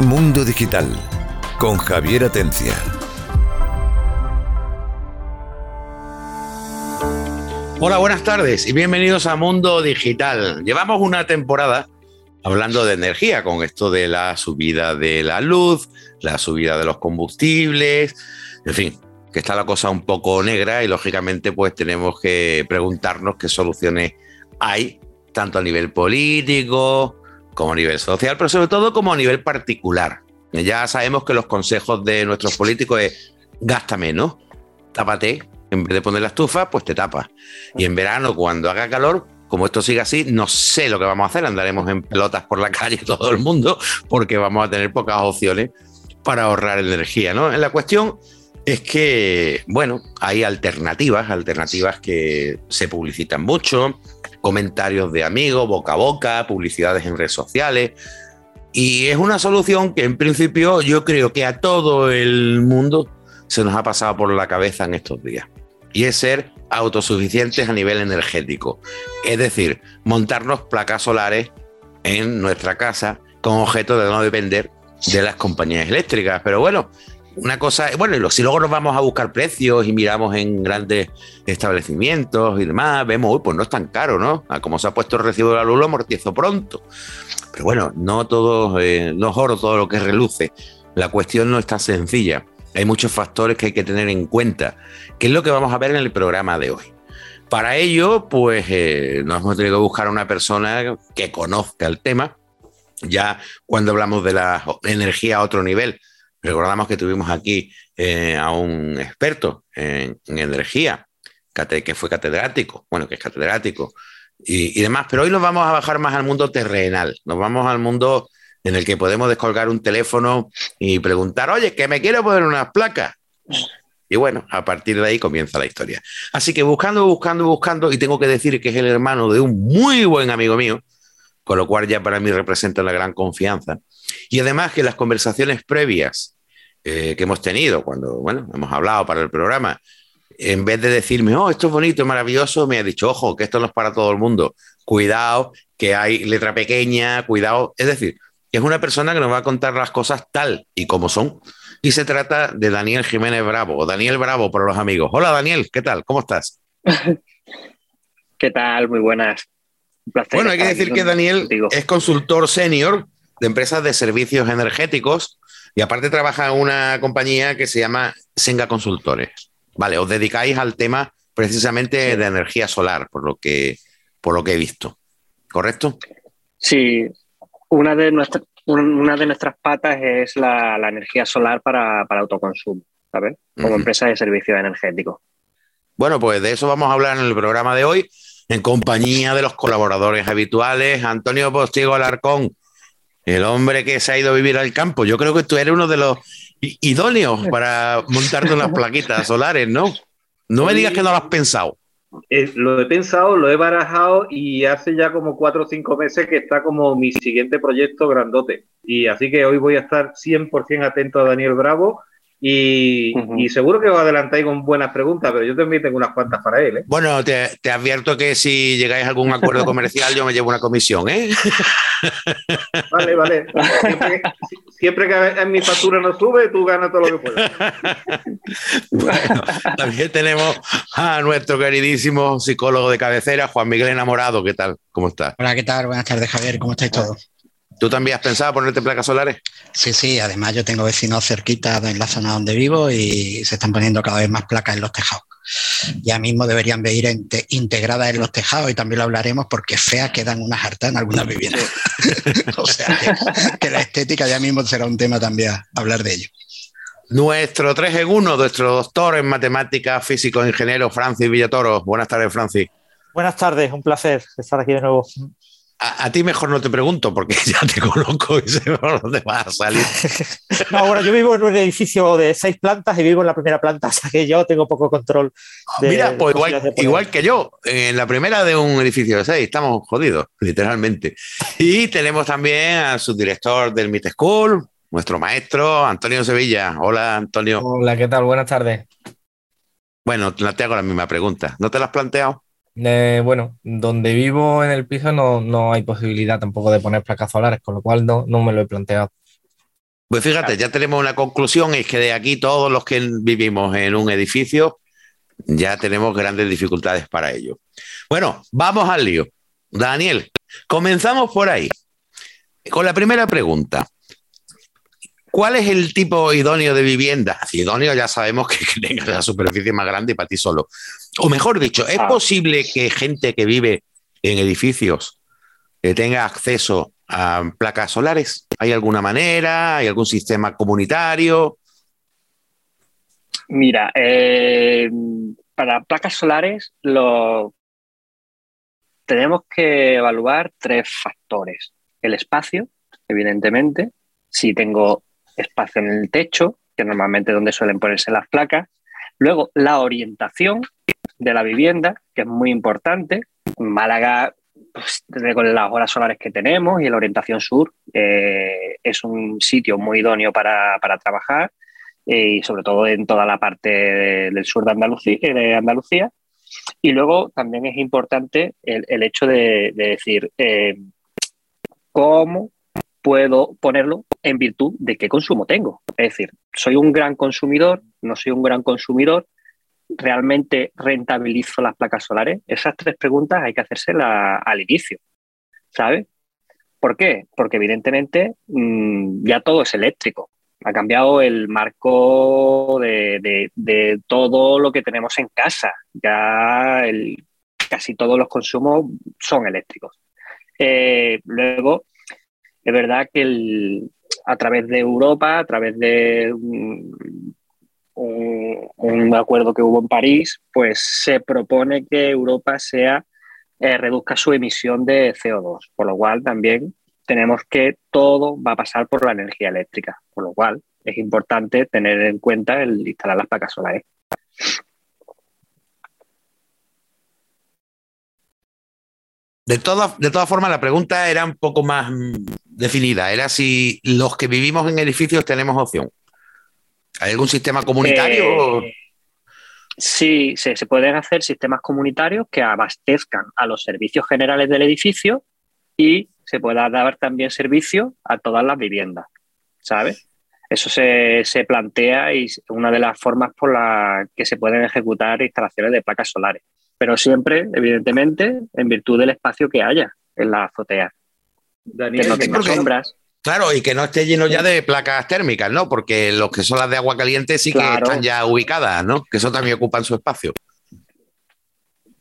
Mundo Digital con Javier Atencia. Hola, buenas tardes y bienvenidos a Mundo Digital. Llevamos una temporada hablando de energía con esto de la subida de la luz, la subida de los combustibles, en fin, que está la cosa un poco negra y lógicamente pues tenemos que preguntarnos qué soluciones hay, tanto a nivel político, como a nivel social, pero sobre todo como a nivel particular. Ya sabemos que los consejos de nuestros políticos es gasta menos, tápate, en vez de poner la estufa, pues te tapas. Y en verano, cuando haga calor, como esto sigue así, no sé lo que vamos a hacer, andaremos en pelotas por la calle todo el mundo, porque vamos a tener pocas opciones para ahorrar energía, ¿no? La cuestión es que, bueno, hay alternativas, alternativas que se publicitan mucho, comentarios de amigos, boca a boca, publicidades en redes sociales. Y es una solución que en principio yo creo que a todo el mundo se nos ha pasado por la cabeza en estos días. Y es ser autosuficientes a nivel energético. Es decir, montarnos placas solares en nuestra casa con objeto de no depender de las compañías eléctricas. Pero bueno, una cosa, bueno, si luego nos vamos a buscar precios y miramos en grandes establecimientos y demás, vemos, uy, pues no es tan caro, ¿no? como se ha puesto el recibo de la luz, lo amortizo pronto. Pero bueno, no todo, eh, no es todo lo que reluce. La cuestión no es tan sencilla. Hay muchos factores que hay que tener en cuenta, que es lo que vamos a ver en el programa de hoy. Para ello, pues eh, nos hemos tenido que buscar a una persona que conozca el tema. Ya cuando hablamos de la energía a otro nivel, Recordamos que tuvimos aquí eh, a un experto en, energía, que fue catedrático, bueno, que es catedrático y, demás, pero hoy nos vamos a bajar más al mundo terrenal, nos vamos al mundo en el que podemos descolgar un teléfono y preguntar, oye, que me quiero poner unas placas. Y bueno, a partir de ahí comienza la historia. Así que buscando, buscando, buscando, y tengo que decir que es el hermano de un muy buen amigo mío, con lo cual ya para mí representa la gran confianza. Y además que las conversaciones previas eh, que hemos tenido cuando, bueno, hemos hablado para el programa, en vez de decirme, oh, esto es bonito, es maravilloso, me ha dicho, ojo, que esto no es para todo el mundo, cuidado, que hay letra pequeña, cuidado, es decir, es una persona que nos va a contar las cosas tal y como son. Y se trata de Daniel Jiménez Bravo, o Daniel Bravo para los amigos. Hola Daniel, ¿qué tal? ¿Cómo estás? ¿Qué tal? Muy buenas. Un placer bueno, hay que decir que Daniel es consultor senior de empresas de servicios energéticos y aparte trabaja en una compañía que se llama Senga Consultores. Vale, os dedicáis al tema precisamente de energía solar, por lo que, por lo que he visto. ¿Correcto? Sí, una de, nuestras una de nuestras patas es la, energía solar para, autoconsumo, ¿sabes? Como empresa de servicios energéticos. Bueno, pues de eso vamos a hablar en el programa de hoy, en compañía de los colaboradores habituales, Antonio Postigo Alarcón, el hombre que se ha ido a vivir al campo. Yo creo que tú eres uno de los idóneos para montarte unas plaquitas solares, ¿no? No me digas que no lo has pensado. Eh, lo he pensado, lo he barajado y hace ya como cuatro o cinco meses que está como mi siguiente proyecto grandote. Y así que hoy voy a estar 100% atento a Daniel Bravo y, seguro que os adelantáis con buenas preguntas, pero yo también tengo unas cuantas para él. ¿eh? Bueno, te, advierto que si llegáis a algún acuerdo comercial, yo me llevo una comisión, ¿eh? Vale, vale. Siempre, que en mi factura no sube, tú ganas todo lo que puedas. Bueno, también tenemos a nuestro queridísimo psicólogo de cabecera, Juan Miguel Enamorado. ¿Qué tal? ¿Cómo estás? Hola, ¿qué tal? Buenas tardes, Javier. ¿Cómo estáis todos? ¿Tú también has pensado ponerte placas solares? Sí, sí, además yo tengo vecinos cerquitas en la zona donde vivo y se están poniendo cada vez más placas en los tejados. Ya mismo deberían venir integradas en los tejados y también lo hablaremos porque feas quedan unas hartas en algunas viviendas. o sea que, la estética ya mismo será un tema también hablar de ello. Nuestro 3 en 1, nuestro doctor en matemáticas, físico, ingeniero, Francis Villatoro. Buenas tardes, Francis. Buenas tardes, un placer estar aquí de nuevo. A, ti mejor no te pregunto porque ya te conozco y sé por dónde vas a salir. no, bueno, yo vivo en un edificio de seis plantas y vivo en la primera planta, o sea que yo tengo poco control. Mira, pues igual, que yo, en la primera de un edificio de seis, estamos jodidos, literalmente. Y tenemos también al subdirector del MIT School, nuestro maestro, Antonio Sevilla. Hola, Antonio. Hola, ¿qué tal? Buenas tardes. Bueno, te hago la misma pregunta. ¿No te la has planteado? Eh, bueno, donde vivo en el piso no, no, hay posibilidad tampoco de poner placas solares, con lo cual no, no me lo he planteado. Pues fíjate, ya tenemos una conclusión, es que de aquí todos los que vivimos en un edificio ya tenemos grandes dificultades para ello. Bueno, vamos al lío. Daniel, comenzamos por ahí. Con la primera pregunta. ¿Cuál es el tipo idóneo de vivienda? idóneo ya sabemos que, que tenga la superficie más grande y para ti solo. O mejor dicho, ¿es Ah. posible que gente que vive en edificios eh, tenga acceso a placas solares? ¿Hay alguna manera? ¿Hay algún sistema comunitario? Mira, eh, para placas solares lo, tenemos que evaluar tres factores. El espacio, evidentemente, si tengo espacio en el techo, que normalmente es donde suelen ponerse las placas. Luego, la orientación de la vivienda, que es muy importante. Málaga, pues, con las horas solares que tenemos y la orientación sur, eh, es un sitio muy idóneo para, para trabajar eh, y sobre todo en toda la parte de- del sur de Andalucía, de Andalucía. Y luego también es importante el, el hecho de, de decir eh, cómo puedo ponerlo en virtud de qué consumo tengo. Es decir, soy un gran consumidor, no soy un gran consumidor, realmente rentabilizo las placas solares. Esas tres preguntas hay que hacérselas al inicio, ¿sabes? ¿Por qué? Porque evidentemente mm, ya todo es eléctrico. Ha cambiado el marco de, todo lo que tenemos en casa. Ya casi todos los consumos son eléctricos. Eh, luego, es verdad que el- a través de Europa, a través de un, un- un acuerdo que hubo en París, pues se propone que Europa sea eh, reduzca su emisión de CO2, por lo cual también tenemos que todo va a pasar por la energía eléctrica, por lo cual es importante tener en cuenta el instalar las placas solares. De todas, de todas formas, la pregunta era un poco más mm, definida. Era si los que vivimos en edificios tenemos opción. ¿Hay algún sistema comunitario? Eh, sí, se, se pueden hacer sistemas comunitarios que abastezcan a los servicios generales del edificio y se pueda dar también servicio a todas las viviendas, ¿sabes? Eso se, se plantea y es una de las formas por las que se pueden ejecutar instalaciones de placas solares, pero siempre, evidentemente, en virtud del espacio que haya en la azotea, que Daniel, no tenga porque- sombras. Claro, y que no esté lleno ya de placas térmicas, ¿no? Porque los que son las de agua caliente sí que están ya ubicadas, ¿no? Que eso también ocupan su espacio.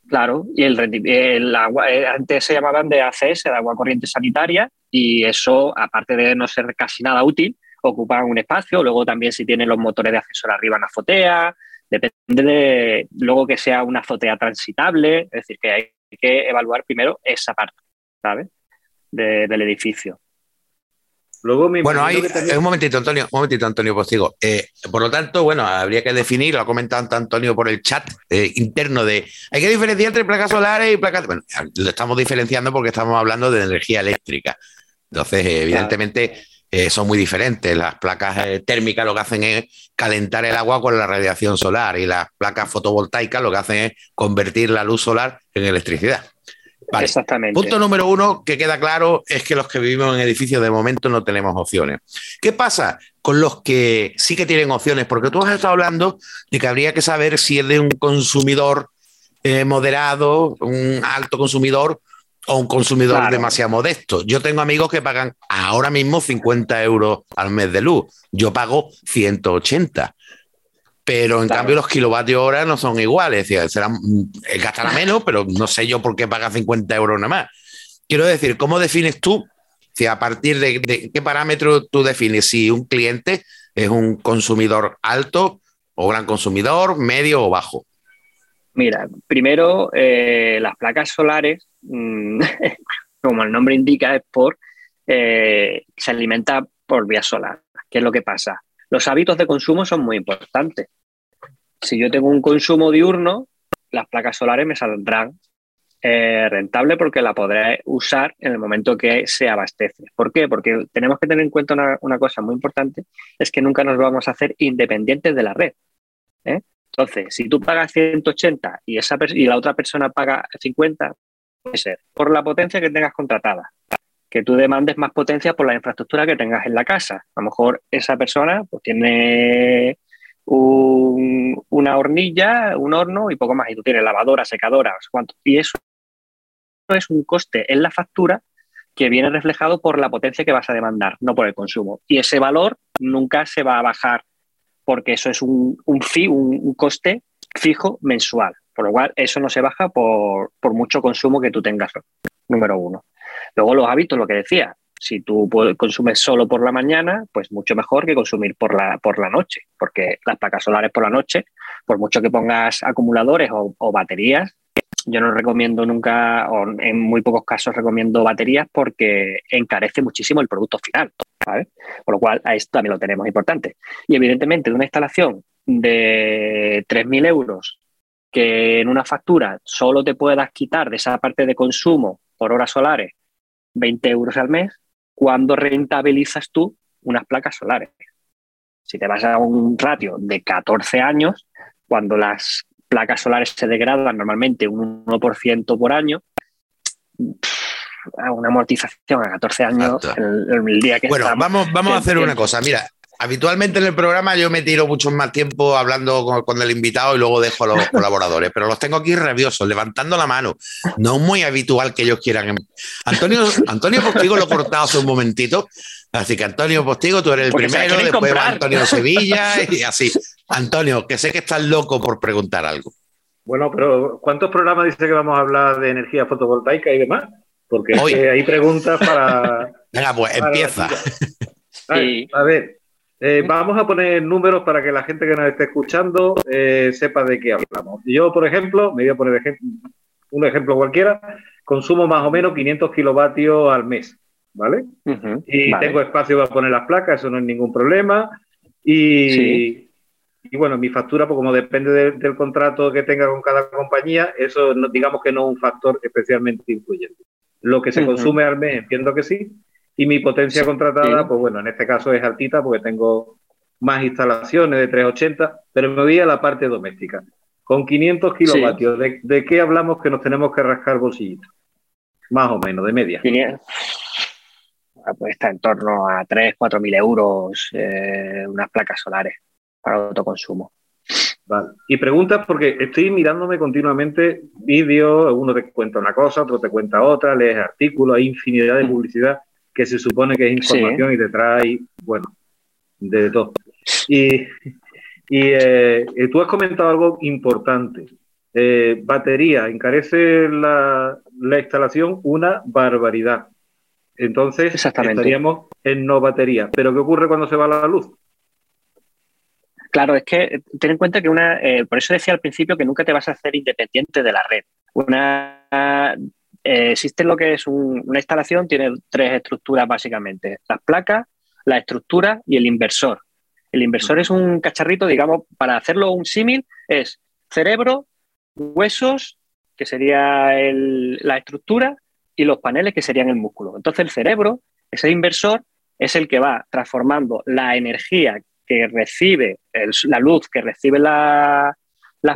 Claro, y el, el agua, eh, antes se llamaban de ACS, de agua corriente sanitaria, y eso, aparte de no ser casi nada útil, ocupan un espacio. Luego también si tienen los motores de ascensor arriba en la azotea, depende de luego que sea una azotea transitable, es decir, que hay que evaluar primero esa parte, ¿sabes? De- del edificio. luego me Bueno, hay, también- eh, un momentito, Antonio, un momentito, Antonio Postigo. Eh, por lo tanto, bueno, habría que definir, lo ha comentado Antonio por el chat eh, interno de, hay que diferenciar entre placas solares y placas, bueno, lo estamos diferenciando porque estamos hablando de energía eléctrica. Entonces, eh, evidentemente, eh, son muy diferentes. Las placas eh, térmicas lo que hacen es calentar el agua con la radiación solar y las placas fotovoltaicas lo que hacen es convertir la luz solar en electricidad. Vale. Exactamente. Punto número uno que queda claro es que los que vivimos en edificios de momento no tenemos opciones. ¿Qué pasa con los que sí que tienen opciones? Porque tú has estado hablando de que habría que saber si es de un consumidor eh, moderado, un alto consumidor o un consumidor Claro. demasiado modesto. Yo tengo amigos que pagan ahora mismo 50 euros al mes de luz. Yo pago 180. Pero en Claro. cambio los kilovatios hora no son iguales. Es decir, serán, mm, eh, gastará menos, pero no sé yo por qué paga 50 euros nada más. Quiero decir, ¿cómo defines tú? Si a partir de, de qué parámetro tú defines si un cliente es un consumidor alto o gran consumidor, medio o bajo. Mira, primero, eh, las placas solares, mm, como el nombre indica, es por eh, se alimenta por vía solar. ¿Qué es lo que pasa? Los hábitos de consumo son muy importantes. Si yo tengo un consumo diurno, las placas solares me saldrán eh, rentable porque la podré usar en el momento que se abastece. ¿Por qué? Porque tenemos que tener en cuenta una, una cosa muy importante, es que nunca nos vamos a hacer independientes de la red. ¿eh? Entonces, si tú pagas 180 y, esa y la otra persona paga 50, puede ser por la potencia que tengas contratada, que tú demandes más potencia por la infraestructura que tengas en la casa. A lo mejor esa persona pues, tiene una hornilla, un horno y poco más. Y tú tienes lavadora, secadora, cuánto. Y eso es un coste en la factura que viene reflejado por la potencia que vas a demandar, no por el consumo. Y ese valor nunca se va a bajar porque eso es un, un un, coste fijo mensual. Por lo cual, eso no se baja por, por mucho consumo que tú tengas, número uno. Luego los hábitos, lo que decía, si tú consumes solo por la mañana, pues mucho mejor que consumir por la, por la noche, porque las placas solares por la noche, por mucho que pongas acumuladores o, baterías, yo no recomiendo nunca, o en muy pocos casos recomiendo baterías porque encarece muchísimo el producto final. Por lo cual, a esto también lo tenemos importante. Y evidentemente, de una instalación de 3.000 euros que en una factura solo te puedas quitar de esa parte de consumo por horas solares 20 euros al mes, cuando rentabilizas tú unas placas solares. Si te vas a un ratio de 14 años, cuando las placas solares se degradan normalmente un 1% por año, una amortización a 14 años el, día que Bueno, vamos, vamos a hacer una cosa. Mira, Habitualmente en el programa yo me tiro mucho más tiempo hablando con, el invitado y luego dejo a los colaboradores, pero los tengo aquí rabiosos, levantando la mano. No es muy habitual que ellos quieran. Em- Antonio, Antonio Postigo lo he cortado hace un momentito, así que Antonio Postigo, tú eres el primero, después va Antonio Sevilla y así. Antonio, que sé que estás loco por preguntar algo. Bueno, pero ¿cuántos programas dice que vamos a hablar de energía fotovoltaica y demás? Porque hay preguntas para. Venga, pues empieza. a ver, eh, vamos a poner números para que la gente que nos esté escuchando eh, sepa de qué hablamos. Yo, por ejemplo, me voy a poner un ejemplo cualquiera, consumo más o menos 500 kilovatios al mes, ¿vale? Uh -huh, y vale. tengo espacio para poner las placas, eso no es ningún problema. Y, y bueno, mi factura, pues como depende de, del contrato que tenga con cada compañía, eso no, digamos que no es un factor especialmente influyente. Lo que se consume al mes, entiendo que sí. Y mi potencia contratada, pues bueno, en este caso es altita porque tengo más instalaciones de 380, pero me voy a la parte doméstica. Con 500 kilovatios, ¿de, ¿de, qué hablamos que nos tenemos que rascar bolsillitos? Más o menos, de media. 500 cuesta en torno a 3, 4 mil euros eh, unas placas solares para autoconsumo. Vale. Y preguntas porque estoy mirándome continuamente vídeos, uno te cuenta una cosa, otro te cuenta otra, lees artículos, hay infinidad de mm. publicidad que se supone que es información y te trae, bueno, de todo. Y, y eh, tú has comentado algo importante. Eh, batería, encarece la, la instalación una barbaridad. Entonces estaríamos en no batería. Pero ¿qué ocurre cuando se va la luz? Claro, es que ten en cuenta que una, eh, por eso decía al principio que nunca te vas a hacer independiente de la red. Una eh, existe lo que es una instalación, tiene tres estructuras básicamente, las placas, la estructura y el inversor. El inversor es un cacharrito, digamos, para hacerlo un símil, es cerebro, huesos, que sería la estructura, y los paneles, que serían el músculo. Entonces el cerebro, ese inversor, es el que va transformando la energía que recibe, la luz que recibe las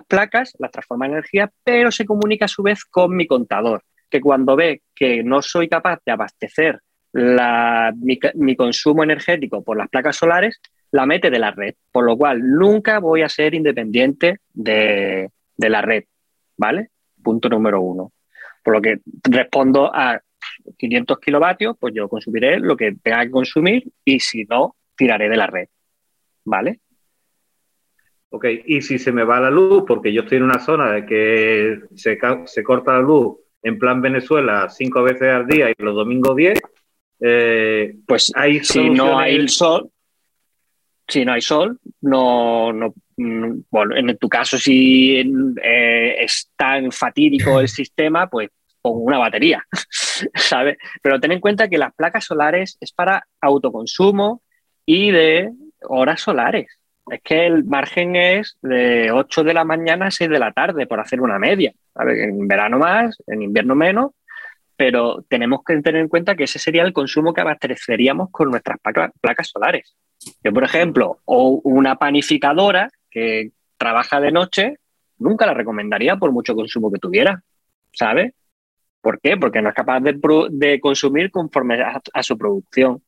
placas, la transforma en energía, pero se comunica a su vez con mi contador que cuando ve que no soy capaz de abastecer mi, consumo energético por las placas solares, la mete de la red, por lo cual nunca voy a ser independiente de, la red, ¿vale? Punto número uno. Por lo que respondo a 500 kilovatios, pues yo consumiré lo que tenga que consumir y si no, tiraré de la red, ¿vale? Ok, y si se me va la luz, porque yo estoy en una zona de que se, se corta la luz en plan Venezuela cinco veces al día y los domingos diez, eh, pues hay si no hay el sol, si no hay sol, no, no mm, bueno, en tu caso si eh, es tan fatídico el sistema, pues pongo una batería, ¿sabes? Pero ten en cuenta que las placas solares es para autoconsumo y de horas solares. Es que el margen es de 8 de la mañana a 6 de la tarde, por hacer una media. En verano más, en invierno menos, pero tenemos que tener en cuenta que ese sería el consumo que abasteceríamos con nuestras placas solares. Yo, por ejemplo, o una panificadora que trabaja de noche, nunca la recomendaría por mucho consumo que tuviera, ¿sabes? ¿Por qué? Porque no es capaz de, consumir conforme a, a su producción.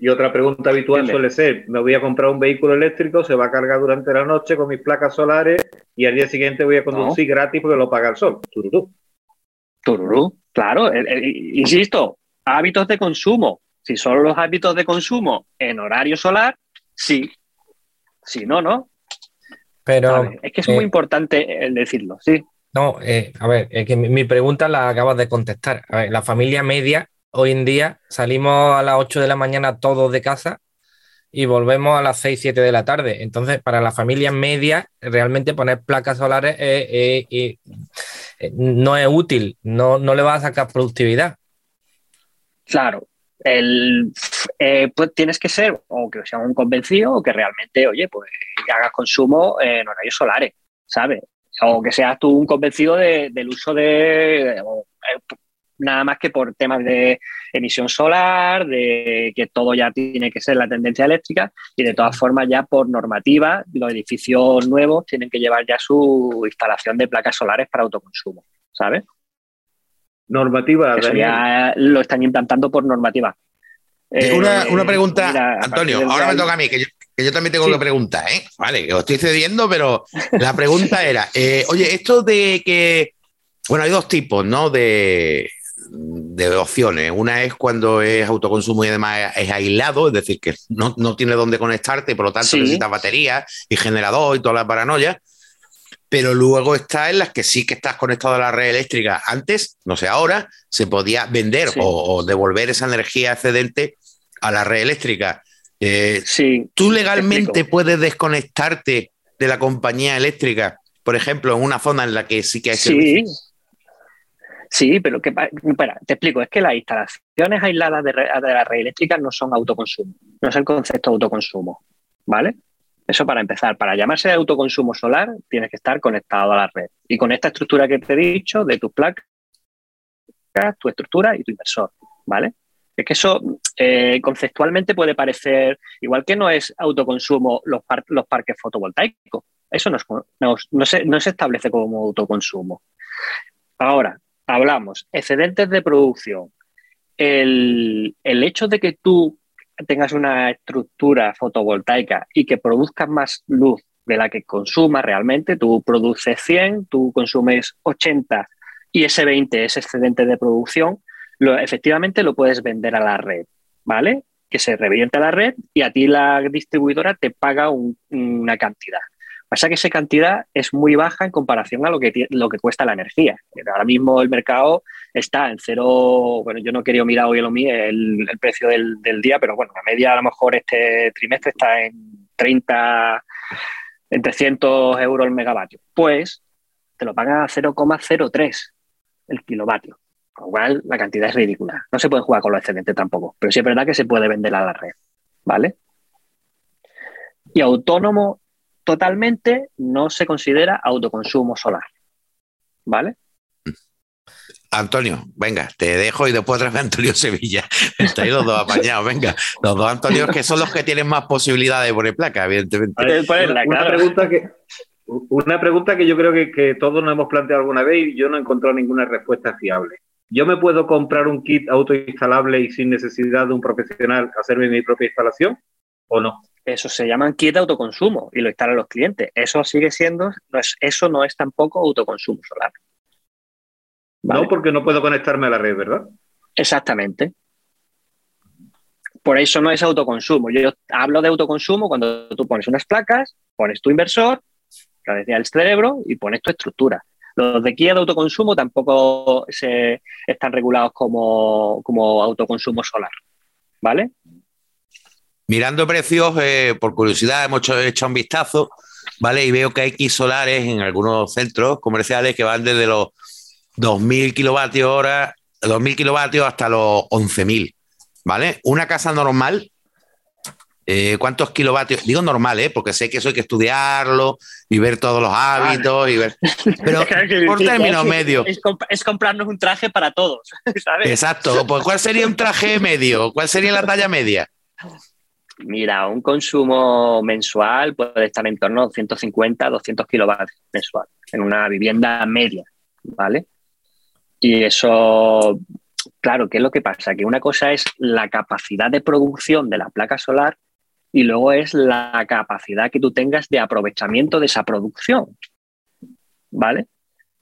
Y otra pregunta habitual suele ser, me voy a comprar un vehículo eléctrico, se va a cargar durante la noche con mis placas solares y al día siguiente voy a conducir gratis porque lo paga el sol. Tururú. Tururú, claro, el- el- insisto, hábitos de consumo. Si son los hábitos de consumo en horario solar, sí. Si no, no. Pero ¿sabes? Es que es muy eh, importante el decirlo, sí. No, eh, a ver, es que mi, pregunta la acabas de contestar. A ver, la familia media, hoy en día salimos a las 8 de la mañana todos de casa y volvemos a las 6, 7 de la tarde. Entonces, para la familia media, realmente poner placas solares eh, no es útil, no, no le va a sacar productividad. Claro, el, eh, pues tienes que ser o que sea un convencido o que realmente, oye, pues hagas consumo en horarios solares, ¿sabes? O que seas tú un convencido de- del uso de, eh, nada más que por temas de emisión solar, de que todo ya tiene que ser la tendencia eléctrica y de todas formas ya por normativa los edificios nuevos tienen que llevar ya su instalación de placas solares para autoconsumo, ¿sabes? Normativa, Eso ya lo están implantando por normativa. Eh, una, Eh, una pregunta, mira, Antonio, ahora me toca a mí, que yo, que yo también tengo Sí. que preguntar, ¿eh? Vale, que os estoy cediendo, pero la pregunta era, eh, oye, esto de que, bueno, hay dos tipos, ¿no? De, de opciones. Una es cuando es autoconsumo y además es aislado, es decir, que no, no tiene dónde conectarte, por lo tanto Sí. necesitas batería y generador y toda la paranoia. Pero luego está en las que sí que estás conectado a la red eléctrica. Antes, no sé, ahora se podía vender Sí. o, o devolver esa energía excedente a la red eléctrica. Eh, Sí, ¿Tú Te legalmente puedes desconectarte de la compañía eléctrica, por ejemplo, en una zona en la que sí que hay sí. Sí, pero que, pa- espera, te explico, es que las instalaciones aisladas de, re- de la red eléctrica no son autoconsumo, no es el concepto de autoconsumo, ¿vale? Eso para empezar, para llamarse autoconsumo solar tienes que estar conectado a la red. Y con esta estructura que te he dicho de tus placas, tu estructura y tu inversor, ¿vale? Es que eso eh, conceptualmente puede parecer, igual que no es autoconsumo los, par- los parques fotovoltaicos, eso no se establece como autoconsumo. Ahora, hablamos, excedentes de producción. El, el hecho de que tú tengas una estructura fotovoltaica y que produzcas más luz de la que consumas realmente, tú produces 100, tú consumes 80 y ese 20 es excedente de producción, lo, efectivamente lo puedes vender a la red, ¿vale? Que se reviente a la red y a ti la distribuidora te paga un- una cantidad. Pasa que esa cantidad es muy baja en comparación a lo que, lo que cuesta la energía. Ahora mismo el mercado está en cero, bueno, yo no querido mirar hoy el, el, precio del, del día, pero bueno, la media a lo mejor este trimestre está en 30, en 300 euros el megavatio. Pues te lo pagan a 0,03 el kilovatio. Con lo cual, la cantidad es ridícula. No se puede jugar con los excedentes tampoco, pero sí es verdad que se puede vender a la red, ¿vale? Y autónomo totalmente no se considera autoconsumo solar, ¿vale? Antonio, venga, te dejo y después trae a Antonio Sevilla. Estáis los dos apañados, venga. Los dos Antonios que son los que tienen más posibilidades de poner placa, evidentemente. Pues, una, la- una claro. pregunta que, una pregunta que yo creo que, que todos nos hemos planteado alguna vez y yo no he encontrado ninguna respuesta fiable. ¿Yo me puedo comprar un kit autoinstalable y sin necesidad de un profesional hacerme mi propia instalación o no? Eso se llama kit de autoconsumo y lo instalan los clientes. Eso sigue siendo, no es, eso no es tampoco autoconsumo solar. ¿Vale? No, porque no puedo conectarme a la red, ¿verdad? Exactamente. Por eso no es autoconsumo. Yo hablo de autoconsumo cuando tú pones unas placas, pones tu inversor, que decía el cerebro, y pones tu estructura. Los de guía de autoconsumo tampoco se, están regulados como, como autoconsumo solar. ¿Vale? Mirando precios, eh, por curiosidad, hemos hecho, un vistazo, ¿vale? Y veo que hay kits solares en algunos centros comerciales que van desde los 2.000 kilovatios hora, 2.000 kilovatios hasta los 11.000, ¿vale? Una casa normal, eh, ¿cuántos kilovatios? Digo normal, ¿eh? Porque sé que eso hay que estudiarlo y ver todos los hábitos y ver... Pero por términos medios. Es, comp- es comprarnos un traje para todos, ¿sabes? Exacto. Pues, ¿Cuál sería un traje medio? ¿Cuál sería la talla media? Mira, un consumo mensual puede estar en torno a 150, 200 kilovatios mensual en una vivienda media, ¿vale? Y eso, claro, ¿qué es lo que pasa? Que una cosa es la capacidad de producción de la placa solar y luego es la capacidad que tú tengas de aprovechamiento de esa producción. ¿Vale?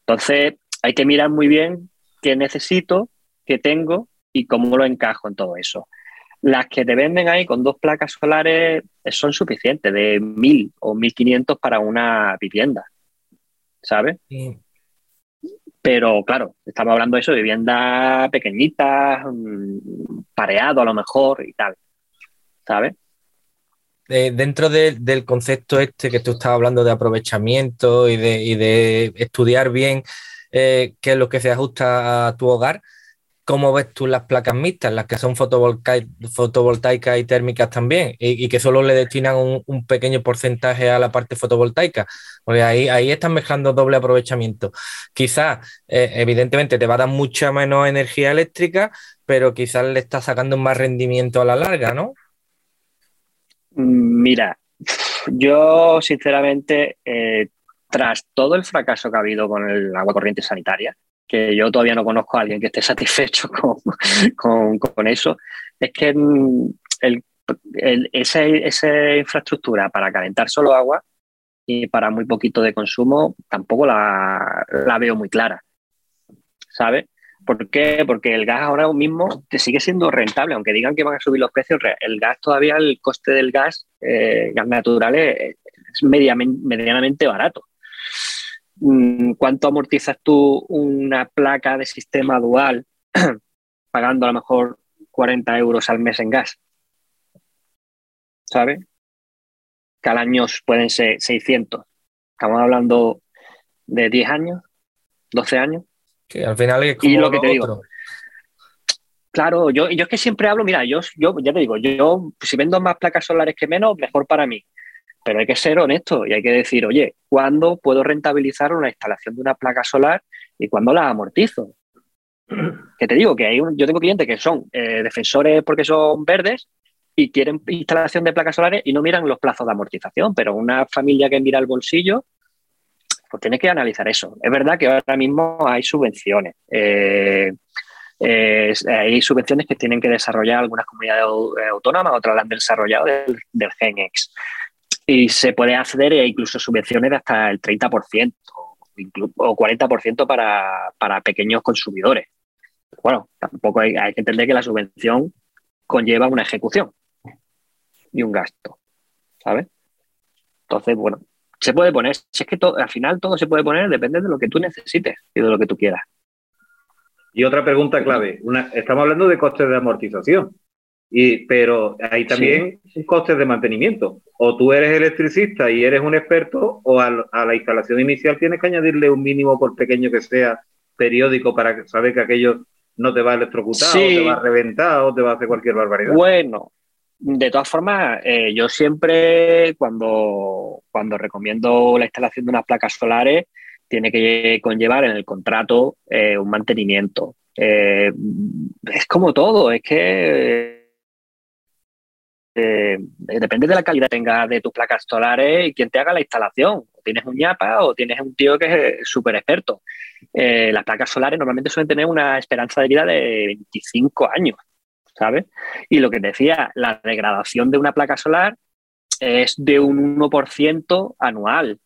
Entonces, hay que mirar muy bien qué necesito, qué tengo y cómo lo encajo en todo eso. Las que te venden ahí con dos placas solares son suficientes, de 1.000 o 1.500 para una vivienda, ¿sabes? Pero claro, estamos hablando de eso, viviendas pequeñitas, mm, pareado a lo mejor y tal, ¿sabes? Dentro del concepto este que tú estabas hablando de aprovechamiento y de, estudiar bien eh, qué es lo que se ajusta a tu hogar, ¿cómo ves tú las placas mixtas, las que son fotovoltaicas y térmicas también, y, que solo le destinan un, pequeño porcentaje a la parte fotovoltaica? Porque ahí, ahí están mezclando doble aprovechamiento. Quizás, eh, evidentemente, te va a dar mucha menos energía eléctrica, pero quizás le estás sacando más rendimiento a la larga, ¿no? Mira, yo sinceramente, eh, tras todo el fracaso que ha habido con el agua corriente sanitaria, que yo todavía no conozco a alguien que esté satisfecho con, eso, es que mm, esa, infraestructura para calentar solo agua y para muy poquito de consumo tampoco la, la veo muy clara, ¿sabes? ¿Por qué? Porque el gas ahora mismo te sigue siendo rentable, aunque digan que van a subir los precios, el gas todavía, el coste del gas, eh, gas natural, es, medianamente barato. Mm, ¿Cuánto amortizas tú una placa de sistema dual pagando a lo mejor 40 euros al mes en gas? ¿Sabes? Que al año pueden ser 600. Estamos hablando de 10 años, 12 años. Que al final es como lo que te digo. Claro, yo, yo es que siempre hablo, mira, yo, yo ya te digo, yo si vendo más placas solares que menos, mejor para mí. Pero hay que ser honesto y hay que decir, oye, ¿cuándo puedo rentabilizar una instalación de una placa solar y cuándo la amortizo? Que te digo que hay yo tengo clientes que son eh, defensores porque son verdes y quieren instalación de placas solares y no miran los plazos de amortización, pero una familia que mira el bolsillo, pues tiene que analizar eso. Es verdad que ahora mismo hay subvenciones. Eh, hay subvenciones que tienen que desarrollar algunas comunidades autónomas, otras las han desarrollado del, del GENEX. Y se puede acceder a incluso subvenciones de hasta el 30% o 40% para, para pequeños consumidores. Bueno, tampoco hay, hay que entender que la subvención conlleva una ejecución y un gasto, ¿sabes? Entonces, bueno, se puede poner. Si es que al final todo se puede poner, depende de lo que tú necesites y de lo que tú quieras. Y otra pregunta clave. estamos hablando de costes de amortización, y, pero hay también costes de mantenimiento. O tú eres electricista y eres un experto, o a, la instalación inicial tienes que añadirle un mínimo, por pequeño que sea, periódico para saber que aquello no te va a electrocutar, o te va a reventar, o te va a hacer cualquier barbaridad. Bueno, de todas formas, eh, yo siempre cuando, cuando recomiendo la instalación de unas placas solares, tiene que conllevar en el contrato eh, un mantenimiento. Eh, es como todo, es que depende de la calidad que tengas de tus placas solares y quién te haga la instalación. tienes un ñapa o tienes un tío que es súper experto. las placas solares normalmente suelen tener una esperanza de vida de 25 años. ¿Sabes? Y lo que decía, la degradación de una placa solar es de un 1% anual.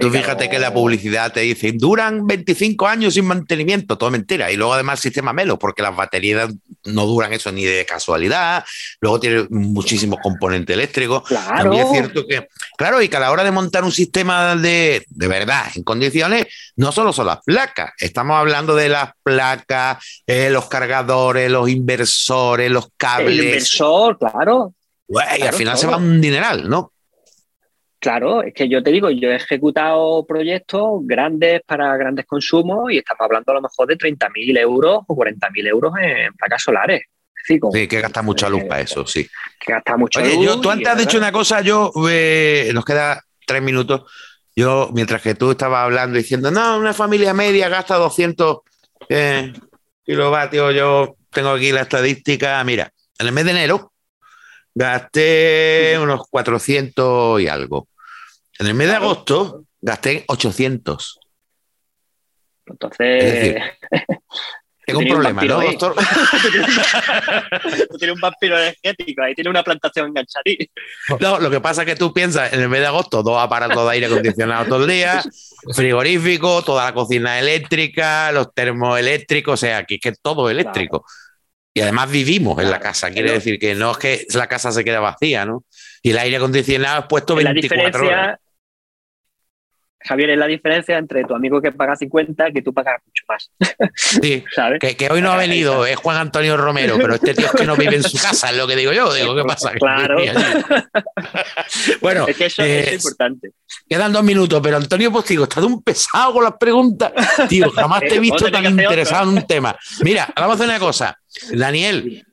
Tú fíjate que la publicidad te dice, duran 25 años sin mantenimiento, todo mentira. Y luego además sistema Melo, porque las baterías no duran eso ni de casualidad. Luego tiene muchísimos componentes eléctricos. Claro. También es cierto que, claro, y que a la hora de montar un sistema de, de verdad, en condiciones, no solo son las placas, estamos hablando de las placas, eh, los cargadores, los inversores, los cables. El inversor, claro. y al final se va un dineral, ¿no? Claro, es que yo te digo, yo he ejecutado proyectos grandes para grandes consumos y estamos hablando a lo mejor de 30.000 euros o 40.000 euros en placas solares. Sí, que gasta mucha luz para eso, sí. Que gasta mucha luz. Yo, tú antes has dicho una cosa, yo, eh, nos queda tres minutos. Yo, mientras que tú estabas hablando diciendo, no, una familia media gasta 200 eh, kilovatios, yo tengo aquí la estadística. Mira, en el mes de enero gasté unos 400 y algo. En el mes de agosto gasté 800. Entonces. Tengo un problema, ¿no, doctor? tú tienes un vampiro energético, ahí tiene una plantación enganchadita. No, lo que pasa es que tú piensas en el mes de agosto, dos aparatos de aire acondicionado todo el día, frigorífico, toda la cocina eléctrica, los termoeléctricos, o sea, aquí es que todo eléctrico. Y además vivimos en la casa, quiere decir que no es que la casa se queda vacía, ¿no? Y el aire acondicionado es puesto 24 horas. Javier, es la diferencia entre tu amigo que paga 50 y que tú pagas mucho más. Sí, ¿sabes? Que, hoy no ha venido, es Juan Antonio Romero, pero este tío es que no vive en su casa, es lo que digo yo. Digo, ¿qué pasa? Claro. bueno, es que eso es importante. Quedan dos minutos, pero Antonio Postigo está de un pesado con las preguntas. Tío, jamás te he visto tan interesado en un tema. Mira, vamos a hacer una cosa. Daniel,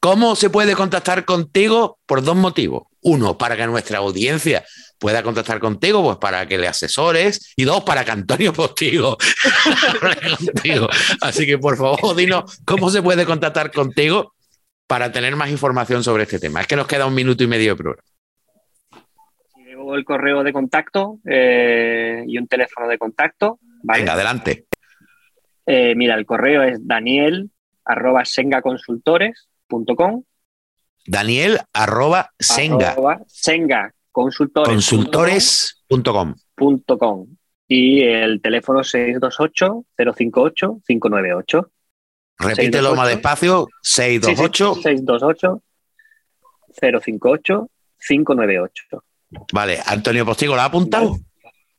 ¿cómo se puede contactar contigo? Por dos motivos. Uno, para que nuestra audiencia pueda contactar contigo, pues para que le asesores, y dos, para que Antonio Postigo contigo. Así que por favor, dinos cómo se puede contactar contigo para tener más información sobre este tema. Es que nos queda un minuto y medio de programa. El correo de contacto eh, y un teléfono de contacto. Venga, adelante. Eh, mira, el correo es daniel arroba sengaconsultores.com Daniel arroba senga. senga consultores.com. Y el teléfono 628-058-598. Repítelo más despacio, 628. 628-058-598. Vale, Antonio Postigo, ¿lo ha apuntado?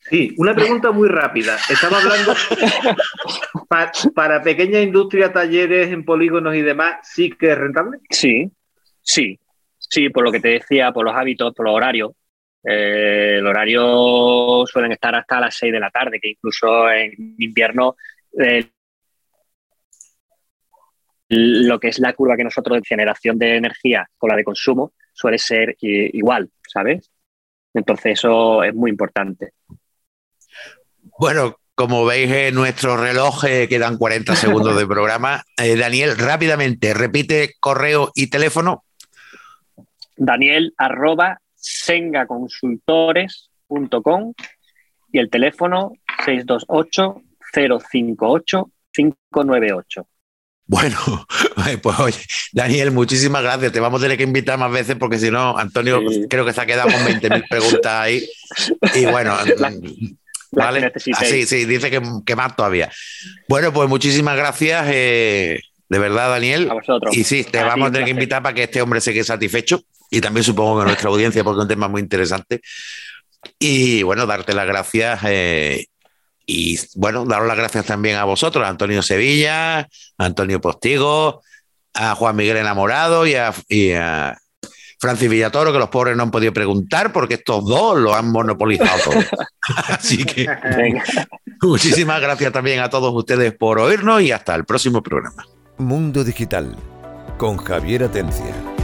Sí, una pregunta muy rápida. Estaba hablando para pequeña industria, talleres en polígonos y demás, ¿sí que es rentable? Sí, sí, sí, por lo que te decía, por los hábitos, por los horarios. Eh, el horario suelen estar hasta las 6 de la tarde, que incluso en invierno eh, lo que es la curva que nosotros de generación de energía con la de consumo suele ser igual, ¿sabes? Entonces eso es muy importante. Bueno, como veis en nuestro reloj quedan 40 segundos de programa. Eh, Daniel, rápidamente, repite correo y teléfono. Daniel arroba sengaconsultores.com y el teléfono 628-058-598. Bueno, pues oye, Daniel, muchísimas gracias. Te vamos a tener que invitar más veces porque si no, Antonio creo que se ha quedado con 20.000 preguntas ahí. Y bueno, ¿vale? sí, sí, dice que, que, más todavía. Bueno, pues muchísimas gracias. Eh, de verdad, Daniel. A vosotros. Y sí, te vamos a tener que invitar para que este hombre se quede satisfecho y también supongo que nuestra audiencia, porque es un tema muy interesante. Y bueno, darte las gracias eh, y bueno, daros las gracias también a vosotros, a Antonio Sevilla, a Antonio Postigo, a Juan Miguel Enamorado y a, Francis Villatoro, que los pobres no han podido preguntar porque estos dos lo han monopolizado todo. Así que muchísimas gracias también a todos ustedes por oírnos y hasta el próximo programa. Mundo Digital con Javier Atencia.